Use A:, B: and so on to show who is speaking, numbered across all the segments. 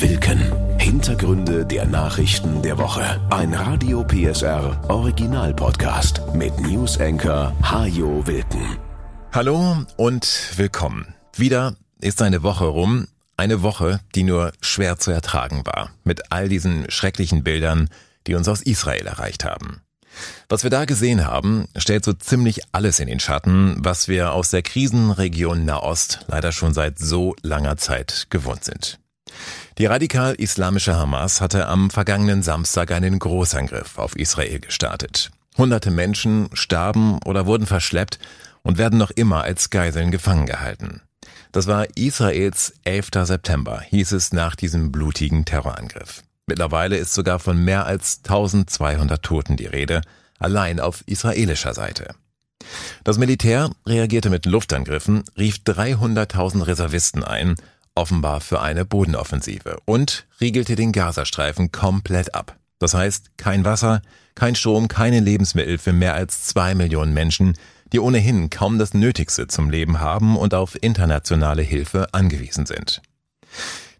A: Wilken. Hintergründe der Nachrichten der Woche. Ein Radio PSR Original Podcast mit News Anchor Hajo Wilken.
B: Hallo und willkommen. Wieder ist eine Woche rum. Eine Woche, die nur schwer zu ertragen war. Mit all diesen schrecklichen Bildern, die uns aus Israel erreicht haben. Was wir da gesehen haben, stellt so ziemlich alles in den Schatten, was wir aus der Krisenregion Nahost leider schon seit so langer Zeit gewohnt sind. Die radikal-islamische Hamas hatte am vergangenen Samstag einen Großangriff auf Israel gestartet. Hunderte Menschen starben oder wurden verschleppt und werden noch immer als Geiseln gefangen gehalten. Das war Israels 11. September, hieß es nach diesem blutigen Terrorangriff. Mittlerweile ist sogar von mehr als 1200 Toten die Rede, allein auf israelischer Seite. Das Militär reagierte mit Luftangriffen, rief 300.000 Reservisten ein offenbar für eine Bodenoffensive und riegelte den Gazastreifen komplett ab. Das heißt, kein Wasser, kein Strom, keine Lebensmittel für mehr als zwei Millionen Menschen, die ohnehin kaum das Nötigste zum Leben haben und auf internationale Hilfe angewiesen sind.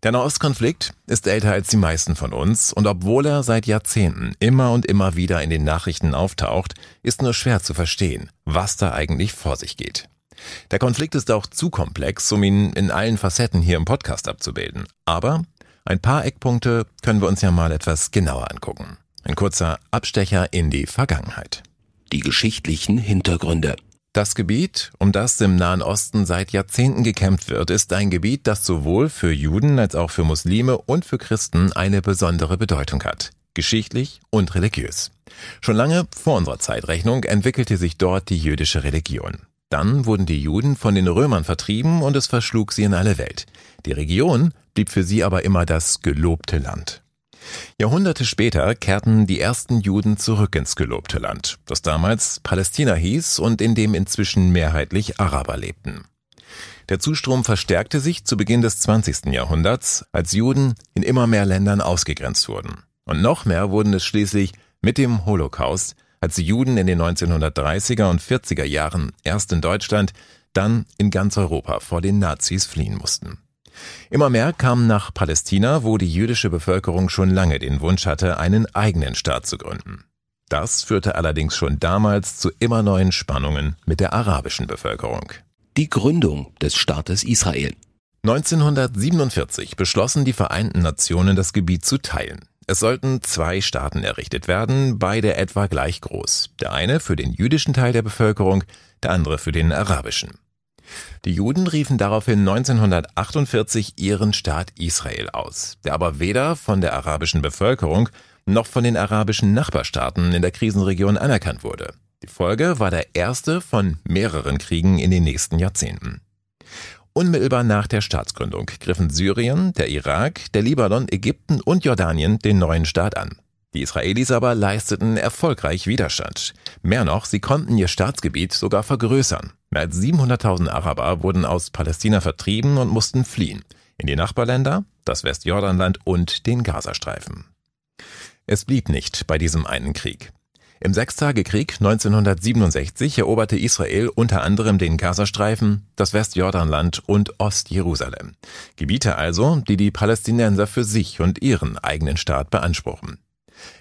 B: Der Nahostkonflikt ist älter als die meisten von uns und obwohl er seit Jahrzehnten immer und immer wieder in den Nachrichten auftaucht, ist nur schwer zu verstehen, was da eigentlich vor sich geht. Der Konflikt ist auch zu komplex, um ihn in allen Facetten hier im Podcast abzubilden. Aber ein paar Eckpunkte können wir uns ja mal etwas genauer angucken. Ein kurzer Abstecher in die Vergangenheit.
A: Die geschichtlichen Hintergründe.
B: Das Gebiet, um das im Nahen Osten seit Jahrzehnten gekämpft wird, ist ein Gebiet, das sowohl für Juden als auch für Muslime und für Christen eine besondere Bedeutung hat. Geschichtlich und religiös. Schon lange vor unserer Zeitrechnung entwickelte sich dort die jüdische Religion. Dann wurden die Juden von den Römern vertrieben und es verschlug sie in alle Welt. Die Region blieb für sie aber immer das gelobte Land. Jahrhunderte später kehrten die ersten Juden zurück ins gelobte Land, das damals Palästina hieß und in dem inzwischen mehrheitlich Araber lebten. Der Zustrom verstärkte sich zu Beginn des 20. Jahrhunderts, als Juden in immer mehr Ländern ausgegrenzt wurden. Und noch mehr wurden es schließlich mit dem Holocaust, als die Juden in den 1930er und 40er Jahren erst in Deutschland, dann in ganz Europa vor den Nazis fliehen mussten. Immer mehr kamen nach Palästina, wo die jüdische Bevölkerung schon lange den Wunsch hatte, einen eigenen Staat zu gründen. Das führte allerdings schon damals zu immer neuen Spannungen mit der arabischen Bevölkerung.
A: Die Gründung des Staates Israel.
B: 1947 beschlossen die Vereinten Nationen, das Gebiet zu teilen. Es sollten zwei Staaten errichtet werden, beide etwa gleich groß. Der eine für den jüdischen Teil der Bevölkerung, der andere für den arabischen. Die Juden riefen daraufhin 1948 ihren Staat Israel aus, der aber weder von der arabischen Bevölkerung noch von den arabischen Nachbarstaaten in der Krisenregion anerkannt wurde. Die Folge war der erste von mehreren Kriegen in den nächsten Jahrzehnten. Unmittelbar nach der Staatsgründung griffen Syrien, der Irak, der Libanon, Ägypten und Jordanien den neuen Staat an. Die Israelis aber leisteten erfolgreich Widerstand. Mehr noch, sie konnten ihr Staatsgebiet sogar vergrößern. Mehr als 700.000 Araber wurden aus Palästina vertrieben und mussten fliehen. In die Nachbarländer, das Westjordanland und den Gazastreifen. Es blieb nicht bei diesem einen Krieg. Im Sechstagekrieg 1967 eroberte Israel unter anderem den Gazastreifen, das Westjordanland und Ostjerusalem. Gebiete also, die die Palästinenser für sich und ihren eigenen Staat beanspruchen.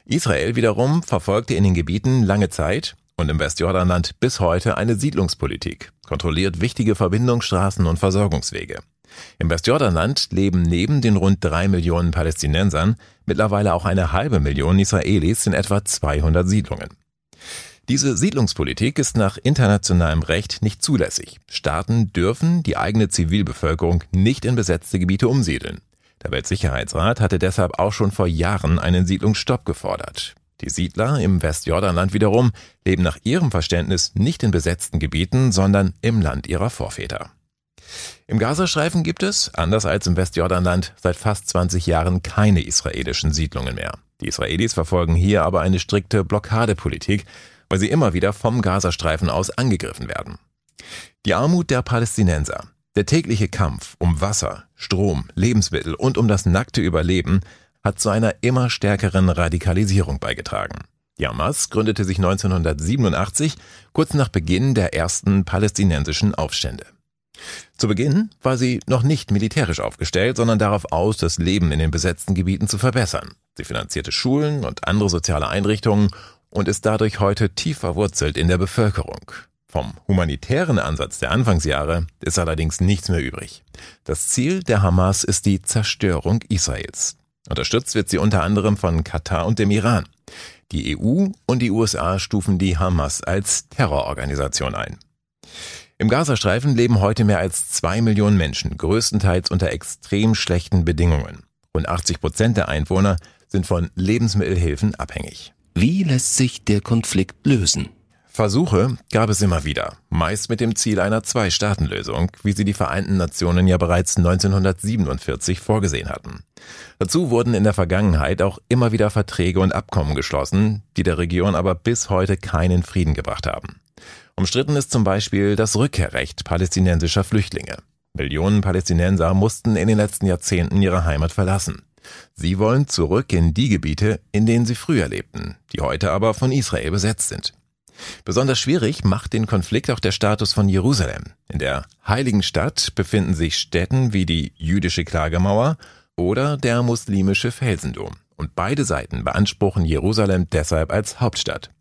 B: Israel wiederum verfolgte in den Gebieten lange Zeit und im Westjordanland bis heute eine Siedlungspolitik, kontrolliert wichtige Verbindungsstraßen und Versorgungswege. Im Westjordanland leben neben den rund drei Millionen Palästinensern mittlerweile auch eine halbe Million Israelis in etwa 200 Siedlungen. Diese Siedlungspolitik ist nach internationalem Recht nicht zulässig. Staaten dürfen die eigene Zivilbevölkerung nicht in besetzte Gebiete umsiedeln. Der Weltsicherheitsrat hatte deshalb auch schon vor Jahren einen Siedlungsstopp gefordert. Die Siedler im Westjordanland wiederum leben nach ihrem Verständnis nicht in besetzten Gebieten, sondern im Land ihrer Vorväter. Im Gazastreifen gibt es, anders als im Westjordanland, seit fast 20 Jahren keine israelischen Siedlungen mehr. Die Israelis verfolgen hier aber eine strikte Blockadepolitik, weil sie immer wieder vom Gazastreifen aus angegriffen werden. Die Armut der Palästinenser, der tägliche Kampf um Wasser, Strom, Lebensmittel und um das nackte Überleben hat zu einer immer stärkeren Radikalisierung beigetragen. Die Hamas gründete sich 1987, kurz nach Beginn der ersten palästinensischen Aufstände. Zu Beginn war sie noch nicht militärisch aufgestellt, sondern darauf aus, das Leben in den besetzten Gebieten zu verbessern. Sie finanzierte Schulen und andere soziale Einrichtungen und ist dadurch heute tief verwurzelt in der Bevölkerung. Vom humanitären Ansatz der Anfangsjahre ist allerdings nichts mehr übrig. Das Ziel der Hamas ist die Zerstörung Israels. Unterstützt wird sie unter anderem von Katar und dem Iran. Die EU und die USA stufen die Hamas als Terrororganisation ein. Im Gazastreifen leben heute mehr als zwei Millionen Menschen, größtenteils unter extrem schlechten Bedingungen. Rund 80 Prozent der Einwohner sind von Lebensmittelhilfen abhängig.
A: Wie lässt sich der Konflikt lösen?
B: Versuche gab es immer wieder, meist mit dem Ziel einer Zwei-Staaten-Lösung, wie sie die Vereinten Nationen ja bereits 1947 vorgesehen hatten. Dazu wurden in der Vergangenheit auch immer wieder Verträge und Abkommen geschlossen, die der Region aber bis heute keinen Frieden gebracht haben. Umstritten ist zum Beispiel das Rückkehrrecht palästinensischer Flüchtlinge. Millionen Palästinenser mussten in den letzten Jahrzehnten ihre Heimat verlassen. Sie wollen zurück in die Gebiete, in denen sie früher lebten, die heute aber von Israel besetzt sind. Besonders schwierig macht den Konflikt auch der Status von Jerusalem. In der heiligen Stadt befinden sich Städten wie die jüdische Klagemauer oder der muslimische Felsendom. Und beide Seiten beanspruchen Jerusalem deshalb als Hauptstadt.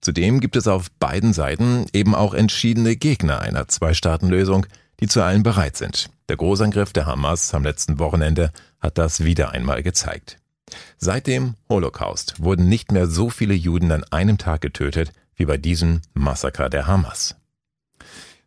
B: Zudem gibt es auf beiden Seiten eben auch entschiedene Gegner einer Zwei-Staaten-Lösung, die zu allen bereit sind. Der Großangriff der Hamas am letzten Wochenende hat das wieder einmal gezeigt. Seit dem Holocaust wurden nicht mehr so viele Juden an einem Tag getötet wie bei diesem Massaker der Hamas.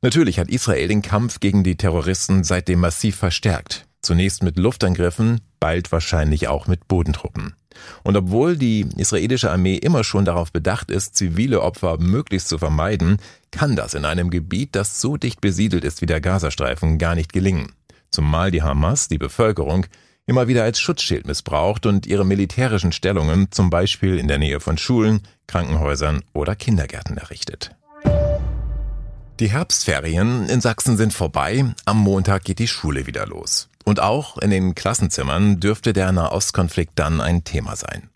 B: Natürlich hat Israel den Kampf gegen die Terroristen seitdem massiv verstärkt. Zunächst mit Luftangriffen, bald wahrscheinlich auch mit Bodentruppen. Und obwohl die israelische Armee immer schon darauf bedacht ist, zivile Opfer möglichst zu vermeiden, kann das in einem Gebiet, das so dicht besiedelt ist wie der Gazastreifen, gar nicht gelingen. Zumal die Hamas die Bevölkerung immer wieder als Schutzschild missbraucht und ihre militärischen Stellungen zum Beispiel in der Nähe von Schulen, Krankenhäusern oder Kindergärten errichtet. Die Herbstferien in Sachsen sind vorbei, am Montag geht die Schule wieder los. Und auch in den Klassenzimmern dürfte der Nahostkonflikt dann ein Thema sein.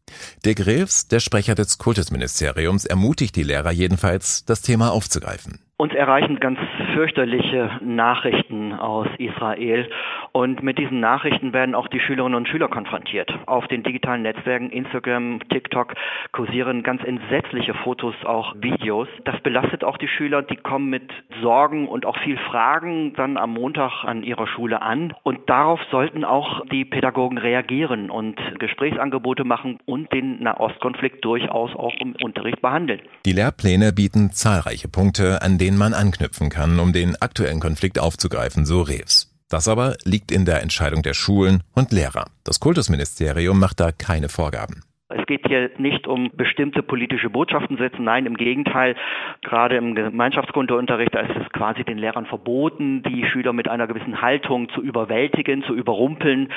B: Dirk Rews, der Sprecher des Kultusministeriums, ermutigt die Lehrer jedenfalls, das Thema aufzugreifen.
C: Uns erreichen ganz fürchterliche Nachrichten aus Israel und mit diesen Nachrichten werden auch die Schülerinnen und Schüler konfrontiert. Auf den digitalen Netzwerken Instagram, TikTok kursieren ganz entsetzliche Fotos, auch Videos. Das belastet auch die Schüler, die kommen mit Sorgen und auch viel Fragen dann am Montag an ihrer Schule an und darauf sollten auch die Pädagogen reagieren und Gesprächsangebote machen und den Nahostkonflikt durchaus auch im Unterricht behandeln.
B: Die Lehrpläne bieten zahlreiche Punkte, an denen denen man anknüpfen kann, um den aktuellen Konflikt aufzugreifen, so Rews. Das aber liegt in der Entscheidung der Schulen und Lehrer. Das Kultusministerium macht da keine Vorgaben.
C: Es geht hier nicht um bestimmte politische Botschaften setzen, nein, im Gegenteil. Gerade im Gemeinschaftskundeunterricht ist es quasi den Lehrern verboten, die Schüler mit einer gewissen Haltung zu überwältigen, zu überrumpeln.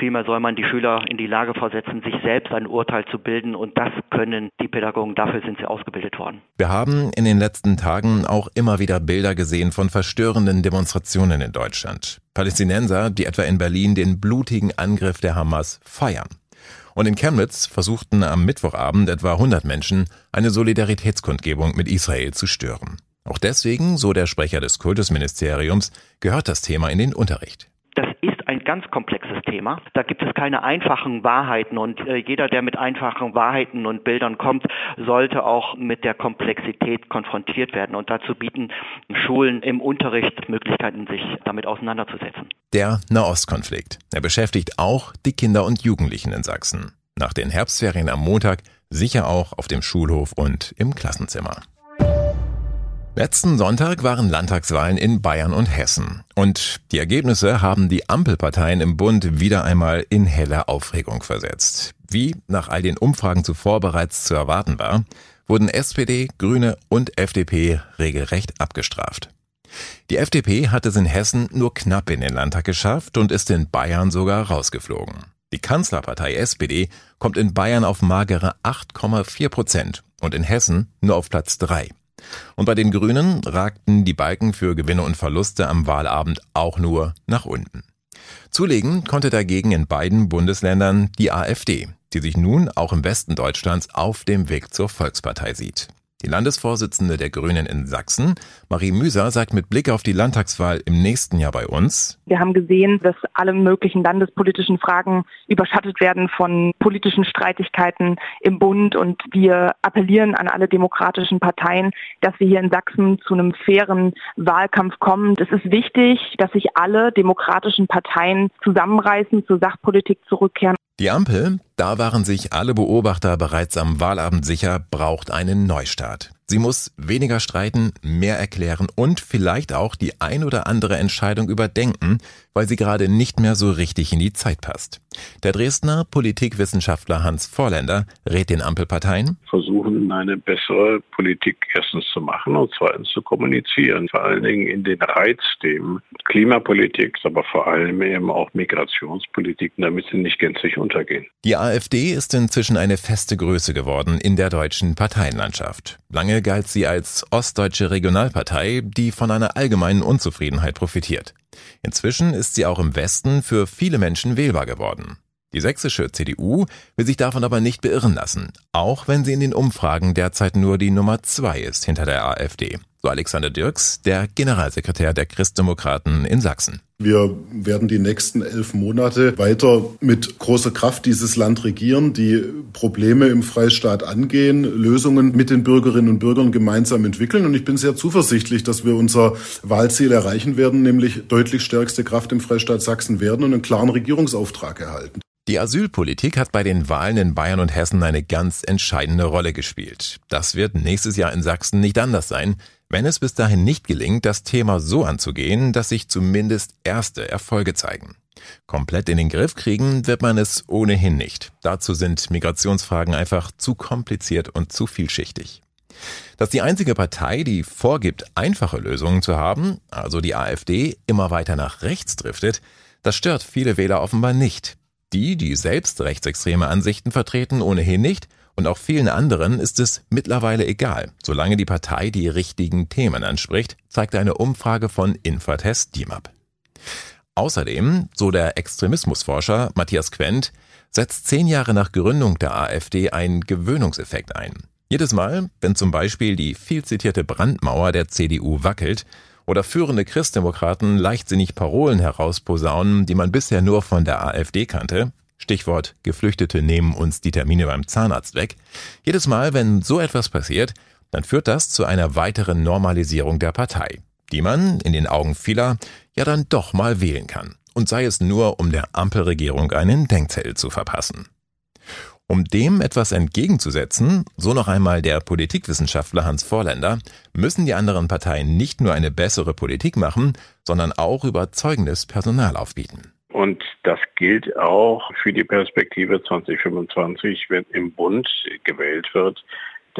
C: Vielmehr soll man die Schüler in die Lage versetzen, sich selbst ein Urteil zu bilden und das können die Pädagogen, dafür sind sie ausgebildet worden.
B: Wir haben in den letzten Tagen auch immer wieder Bilder gesehen von verstörenden Demonstrationen in Deutschland. Palästinenser, die etwa in Berlin den blutigen Angriff der Hamas feiern. Und in Chemnitz versuchten am Mittwochabend etwa 100 Menschen eine Solidaritätskundgebung mit Israel zu stören. Auch deswegen, so der Sprecher des Kultusministeriums, gehört das Thema in den Unterricht
C: ganz komplexes Thema. Da gibt es keine einfachen Wahrheiten und äh, jeder, der mit einfachen Wahrheiten und Bildern kommt, sollte auch mit der Komplexität konfrontiert werden. Und dazu bieten Schulen im Unterricht Möglichkeiten, sich damit auseinanderzusetzen.
B: Der Nahostkonflikt. Er beschäftigt auch die Kinder und Jugendlichen in Sachsen. Nach den Herbstferien am Montag sicher auch auf dem Schulhof und im Klassenzimmer. Letzten Sonntag waren Landtagswahlen in Bayern und Hessen. Und die Ergebnisse haben die Ampelparteien im Bund wieder einmal in helle Aufregung versetzt. Wie nach all den Umfragen zuvor bereits zu erwarten war, wurden SPD, Grüne und FDP regelrecht abgestraft. Die FDP hat es in Hessen nur knapp in den Landtag geschafft und ist in Bayern sogar rausgeflogen. Die Kanzlerpartei SPD kommt in Bayern auf magere 8,4 Prozent und in Hessen nur auf Platz 3. Und bei den Grünen ragten die Balken für Gewinne und Verluste am Wahlabend auch nur nach unten. Zulegen konnte dagegen in beiden Bundesländern die AfD, die sich nun auch im Westen Deutschlands auf dem Weg zur Volkspartei sieht. Die Landesvorsitzende der Grünen in Sachsen, Marie Müser, sagt mit Blick auf die Landtagswahl im nächsten Jahr bei uns.
D: Wir haben gesehen, dass alle möglichen landespolitischen Fragen überschattet werden von politischen Streitigkeiten im Bund und wir appellieren an alle demokratischen Parteien, dass wir hier in Sachsen zu einem fairen Wahlkampf kommen. Es ist wichtig, dass sich alle demokratischen Parteien zusammenreißen, zur Sachpolitik zurückkehren.
B: Die Ampel, da waren sich alle Beobachter bereits am Wahlabend sicher, braucht einen Neustart. Sie muss weniger streiten, mehr erklären und vielleicht auch die ein oder andere Entscheidung überdenken, weil sie gerade nicht mehr so richtig in die Zeit passt. Der Dresdner Politikwissenschaftler Hans Vorländer rät den Ampelparteien,
E: versuchen eine bessere Politik erstens zu machen und zweitens zu kommunizieren, vor allen Dingen in den Reizthemen Klimapolitik, aber vor allem eben auch Migrationspolitik, damit sie nicht gänzlich untergehen.
B: Die AfD ist inzwischen eine feste Größe geworden in der deutschen Parteienlandschaft. Lange galt sie als ostdeutsche Regionalpartei, die von einer allgemeinen Unzufriedenheit profitiert. Inzwischen ist sie auch im Westen für viele Menschen wählbar geworden. Die sächsische CDU will sich davon aber nicht beirren lassen, auch wenn sie in den Umfragen derzeit nur die Nummer zwei ist hinter der AfD. So Alexander Dirks, der Generalsekretär der Christdemokraten in Sachsen.
F: Wir werden die nächsten elf Monate weiter mit großer Kraft dieses Land regieren, die Probleme im Freistaat angehen, Lösungen mit den Bürgerinnen und Bürgern gemeinsam entwickeln. Und ich bin sehr zuversichtlich, dass wir unser Wahlziel erreichen werden, nämlich deutlich stärkste Kraft im Freistaat Sachsen werden und einen klaren Regierungsauftrag erhalten.
B: Die Asylpolitik hat bei den Wahlen in Bayern und Hessen eine ganz entscheidende Rolle gespielt. Das wird nächstes Jahr in Sachsen nicht anders sein, wenn es bis dahin nicht gelingt, das Thema so anzugehen, dass sich zumindest erste Erfolge zeigen. Komplett in den Griff kriegen wird man es ohnehin nicht. Dazu sind Migrationsfragen einfach zu kompliziert und zu vielschichtig. Dass die einzige Partei, die vorgibt, einfache Lösungen zu haben, also die AfD, immer weiter nach rechts driftet, das stört viele Wähler offenbar nicht. Die, die selbst rechtsextreme Ansichten vertreten, ohnehin nicht und auch vielen anderen ist es mittlerweile egal, solange die Partei die richtigen Themen anspricht, zeigt eine Umfrage von Infratest DIMAP. Außerdem, so der Extremismusforscher Matthias Quent, setzt zehn Jahre nach Gründung der AfD ein Gewöhnungseffekt ein. Jedes Mal, wenn zum Beispiel die viel zitierte Brandmauer der CDU wackelt oder führende Christdemokraten leichtsinnig Parolen herausposaunen, die man bisher nur von der AfD kannte, Stichwort Geflüchtete nehmen uns die Termine beim Zahnarzt weg. Jedes Mal, wenn so etwas passiert, dann führt das zu einer weiteren Normalisierung der Partei, die man in den Augen vieler ja dann doch mal wählen kann. Und sei es nur, um der Ampelregierung einen Denkzettel zu verpassen. Um dem etwas entgegenzusetzen, so noch einmal der Politikwissenschaftler Hans Vorländer, müssen die anderen Parteien nicht nur eine bessere Politik machen, sondern auch überzeugendes Personal aufbieten.
E: Und das gilt auch für die Perspektive 2025, wenn im Bund gewählt wird.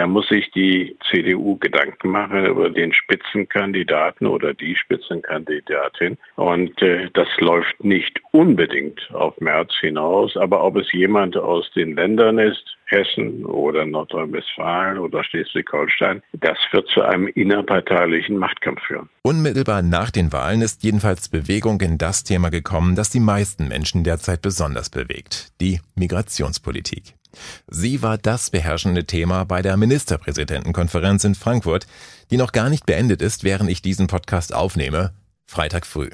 E: Da muss sich die CDU Gedanken machen über den Spitzenkandidaten oder die Spitzenkandidatin. Und äh, das läuft nicht unbedingt auf März hinaus. Aber ob es jemand aus den Ländern ist, Hessen oder Nordrhein-Westfalen oder Schleswig-Holstein, das wird zu einem innerparteilichen Machtkampf führen.
B: Unmittelbar nach den Wahlen ist jedenfalls Bewegung in das Thema gekommen, das die meisten Menschen derzeit besonders bewegt, die Migrationspolitik. Sie war das beherrschende Thema bei der Ministerpräsidentenkonferenz in Frankfurt, die noch gar nicht beendet ist, während ich diesen Podcast aufnehme, Freitag früh.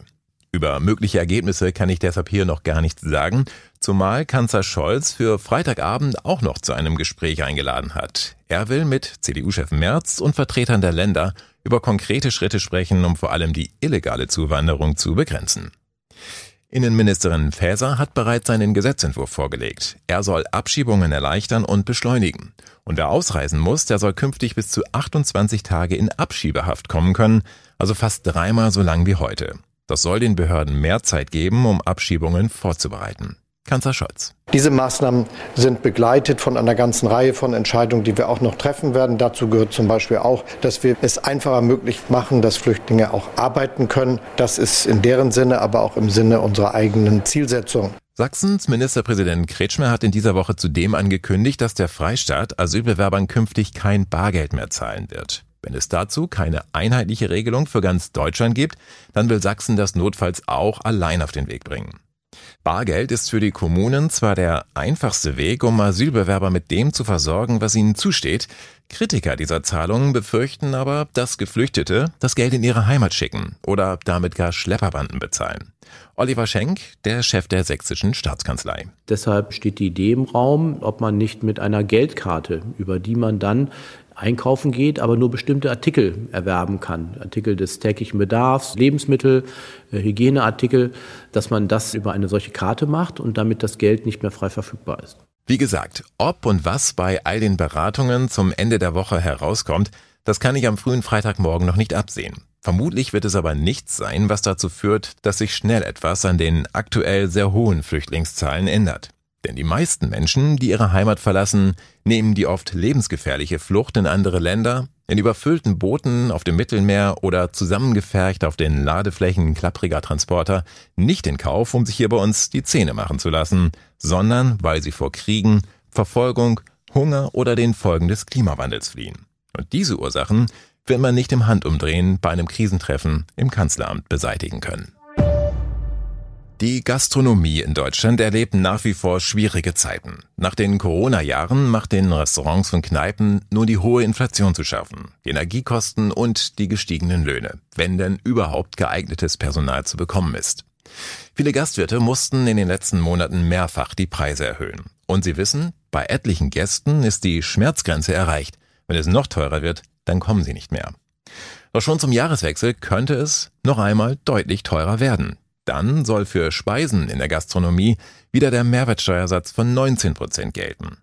B: Über mögliche Ergebnisse kann ich deshalb hier noch gar nichts sagen, zumal Kanzler Scholz für Freitagabend auch noch zu einem Gespräch eingeladen hat. Er will mit CDU-Chef Merz und Vertretern der Länder über konkrete Schritte sprechen, um vor allem die illegale Zuwanderung zu begrenzen. Innenministerin Faeser hat bereits seinen Gesetzentwurf vorgelegt. Er soll Abschiebungen erleichtern und beschleunigen. Und wer ausreisen muss, der soll künftig bis zu 28 Tage in Abschiebehaft kommen können, also fast dreimal so lang wie heute. Das soll den Behörden mehr Zeit geben, um Abschiebungen vorzubereiten. Kanzler Scholz.
G: Diese Maßnahmen sind begleitet von einer ganzen Reihe von Entscheidungen, die wir auch noch treffen werden. Dazu gehört zum Beispiel auch, dass wir es einfacher möglich machen, dass Flüchtlinge auch arbeiten können. Das ist in deren Sinne, aber auch im Sinne unserer eigenen Zielsetzung.
B: Sachsens Ministerpräsident Kretschmer hat in dieser Woche zudem angekündigt, dass der Freistaat Asylbewerbern künftig kein Bargeld mehr zahlen wird. Wenn es dazu keine einheitliche Regelung für ganz Deutschland gibt, dann will Sachsen das notfalls auch allein auf den Weg bringen. Bargeld ist für die Kommunen zwar der einfachste Weg, um Asylbewerber mit dem zu versorgen, was ihnen zusteht. Kritiker dieser Zahlungen befürchten aber, dass Geflüchtete das Geld in ihre Heimat schicken oder damit gar Schlepperbanden bezahlen. Oliver Schenk, der Chef der sächsischen Staatskanzlei.
H: Deshalb steht die Idee im Raum, ob man nicht mit einer Geldkarte, über die man dann einkaufen geht, aber nur bestimmte Artikel erwerben kann. Artikel des täglichen Bedarfs, Lebensmittel, äh, Hygieneartikel, dass man das über eine solche Karte macht und damit das Geld nicht mehr frei verfügbar ist.
B: Wie gesagt, ob und was bei all den Beratungen zum Ende der Woche herauskommt, das kann ich am frühen Freitagmorgen noch nicht absehen. Vermutlich wird es aber nichts sein, was dazu führt, dass sich schnell etwas an den aktuell sehr hohen Flüchtlingszahlen ändert. Denn die meisten Menschen, die ihre Heimat verlassen, nehmen die oft lebensgefährliche Flucht in andere Länder, in überfüllten Booten auf dem Mittelmeer oder zusammengefercht auf den Ladeflächen klappriger Transporter nicht in Kauf, um sich hier bei uns die Zähne machen zu lassen, sondern weil sie vor Kriegen, Verfolgung, Hunger oder den Folgen des Klimawandels fliehen. Und diese Ursachen wird man nicht im Handumdrehen bei einem Krisentreffen im Kanzleramt beseitigen können. Die Gastronomie in Deutschland erlebt nach wie vor schwierige Zeiten. Nach den Corona-Jahren macht den Restaurants und Kneipen nur die hohe Inflation zu schaffen, die Energiekosten und die gestiegenen Löhne, wenn denn überhaupt geeignetes Personal zu bekommen ist. Viele Gastwirte mussten in den letzten Monaten mehrfach die Preise erhöhen. Und sie wissen, bei etlichen Gästen ist die Schmerzgrenze erreicht. Wenn es noch teurer wird, dann kommen sie nicht mehr. Doch schon zum Jahreswechsel könnte es noch einmal deutlich teurer werden. Dann soll für Speisen in der Gastronomie wieder der Mehrwertsteuersatz von 19 Prozent gelten.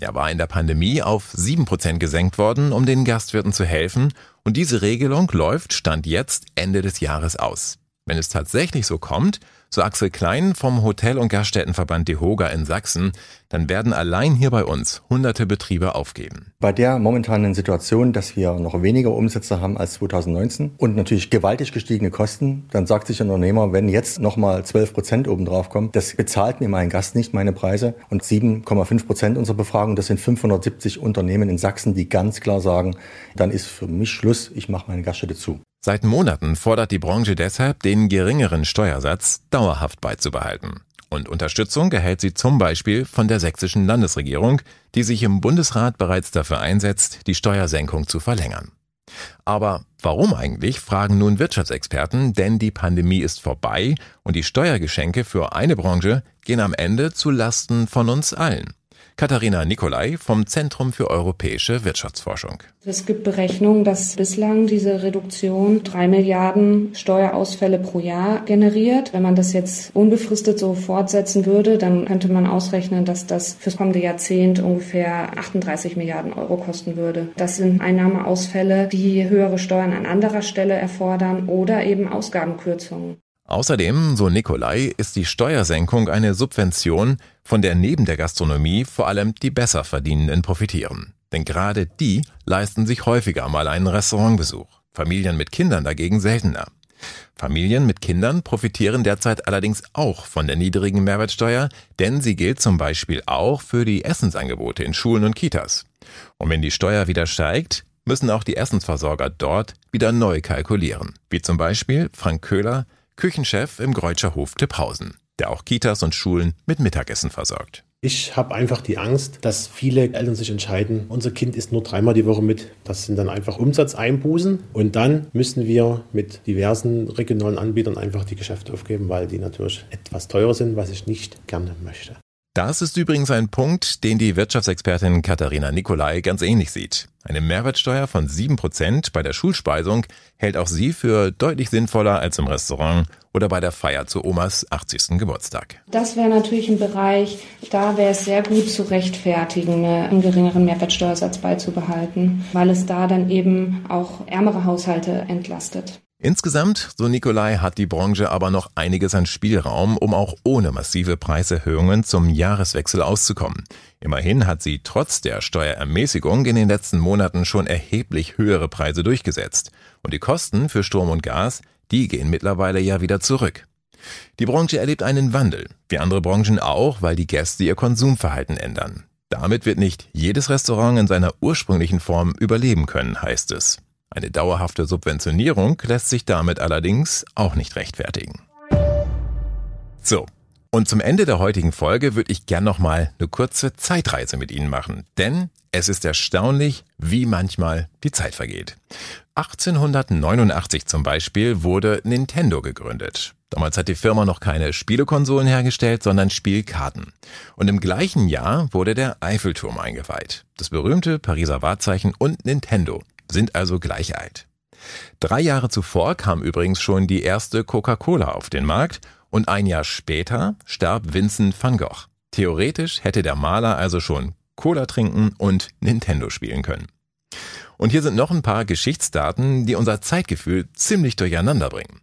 B: Er war in der Pandemie auf 7 Prozent gesenkt worden, um den Gastwirten zu helfen, und diese Regelung läuft Stand jetzt Ende des Jahres aus. Wenn es tatsächlich so kommt, so Axel Klein vom Hotel- und Gaststättenverband DEHOGA in Sachsen, dann werden allein hier bei uns hunderte Betriebe aufgeben.
I: Bei der momentanen Situation, dass wir noch weniger Umsätze haben als 2019 und natürlich gewaltig gestiegene Kosten, dann sagt sich ein Unternehmer, wenn jetzt nochmal 12 Prozent obendrauf kommen, das bezahlt mir mein Gast nicht meine Preise. Und 7,5 Prozent unserer Befragung, das sind 570 Unternehmen in Sachsen, die ganz klar sagen, dann ist für mich Schluss, ich mache meine Gaststätte zu.
B: Seit Monaten fordert die Branche deshalb, den geringeren Steuersatz dauerhaft beizubehalten. Und Unterstützung erhält sie zum Beispiel von der sächsischen Landesregierung, die sich im Bundesrat bereits dafür einsetzt, die Steuersenkung zu verlängern. Aber warum eigentlich, fragen nun Wirtschaftsexperten, denn die Pandemie ist vorbei und die Steuergeschenke für eine Branche gehen am Ende zu Lasten von uns allen. Katharina Nicolai vom Zentrum für europäische Wirtschaftsforschung.
J: Es gibt Berechnungen, dass bislang diese Reduktion drei Milliarden Steuerausfälle pro Jahr generiert. Wenn man das jetzt unbefristet so fortsetzen würde, dann könnte man ausrechnen, dass das fürs kommende Jahrzehnt ungefähr 38 Milliarden Euro kosten würde. Das sind Einnahmeausfälle, die höhere Steuern an anderer Stelle erfordern oder eben Ausgabenkürzungen.
B: Außerdem, so Nikolai, ist die Steuersenkung eine Subvention, von der neben der Gastronomie vor allem die Besserverdienenden profitieren. Denn gerade die leisten sich häufiger mal einen Restaurantbesuch. Familien mit Kindern dagegen seltener. Familien mit Kindern profitieren derzeit allerdings auch von der niedrigen Mehrwertsteuer, denn sie gilt zum Beispiel auch für die Essensangebote in Schulen und Kitas. Und wenn die Steuer wieder steigt, müssen auch die Essensversorger dort wieder neu kalkulieren. Wie zum Beispiel Frank Köhler, Küchenchef im Greutscher Hof Tipphausen, der auch Kitas und Schulen mit Mittagessen versorgt.
K: Ich habe einfach die Angst, dass viele Eltern sich entscheiden, unser Kind isst nur dreimal die Woche mit. Das sind dann einfach Umsatzeinbußen. Und dann müssen wir mit diversen regionalen Anbietern einfach die Geschäfte aufgeben, weil die natürlich etwas teurer sind, was ich nicht gerne möchte.
B: Das ist übrigens ein Punkt, den die Wirtschaftsexpertin Katharina Nicolai ganz ähnlich sieht. Eine Mehrwertsteuer von 7% bei der Schulspeisung hält auch sie für deutlich sinnvoller als im Restaurant oder bei der Feier zu Omas 80. Geburtstag.
J: Das wäre natürlich ein Bereich, da wäre es sehr gut zu rechtfertigen, einen geringeren Mehrwertsteuersatz beizubehalten, weil es da dann eben auch ärmere Haushalte entlastet.
B: Insgesamt, so Nikolai, hat die Branche aber noch einiges an Spielraum, um auch ohne massive Preiserhöhungen zum Jahreswechsel auszukommen. Immerhin hat sie trotz der Steuerermäßigung in den letzten Monaten schon erheblich höhere Preise durchgesetzt. Und die Kosten für Strom und Gas, die gehen mittlerweile ja wieder zurück. Die Branche erlebt einen Wandel, wie andere Branchen auch, weil die Gäste ihr Konsumverhalten ändern. Damit wird nicht jedes Restaurant in seiner ursprünglichen Form überleben können, heißt es. Eine dauerhafte Subventionierung lässt sich damit allerdings auch nicht rechtfertigen. So, Und zum Ende der heutigen Folge würde ich gern noch mal eine kurze Zeitreise mit Ihnen machen, denn es ist erstaunlich, wie manchmal die Zeit vergeht. 1889 zum Beispiel wurde Nintendo gegründet. Damals hat die Firma noch keine Spielekonsolen hergestellt, sondern Spielkarten. Und im gleichen Jahr wurde der Eiffelturm eingeweiht. Das berühmte Pariser Wahrzeichen und Nintendo sind also gleich alt. Drei Jahre zuvor kam übrigens schon die erste Coca-Cola auf den Markt und ein Jahr später starb Vincent van Gogh. Theoretisch hätte der Maler also schon Cola trinken und Nintendo spielen können. Und hier sind noch ein paar Geschichtsdaten, die unser Zeitgefühl ziemlich durcheinander bringen.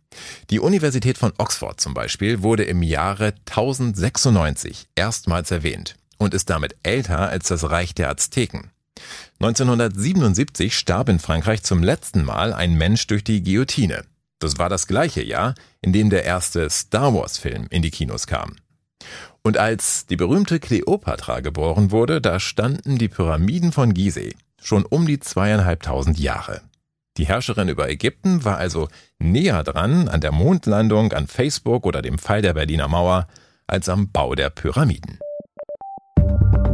B: Die Universität von Oxford zum Beispiel wurde im Jahre 1096 erstmals erwähnt und ist damit älter als das Reich der Azteken. 1977 starb in Frankreich zum letzten Mal ein Mensch durch die Guillotine. Das war das gleiche Jahr, in dem der erste Star Wars-Film in die Kinos kam. Und als die berühmte Kleopatra geboren wurde, da standen die Pyramiden von Gizeh schon um die zweieinhalbtausend Jahre. Die Herrscherin über Ägypten war also näher dran an der Mondlandung, an Facebook oder dem Fall der Berliner Mauer als am Bau der Pyramiden.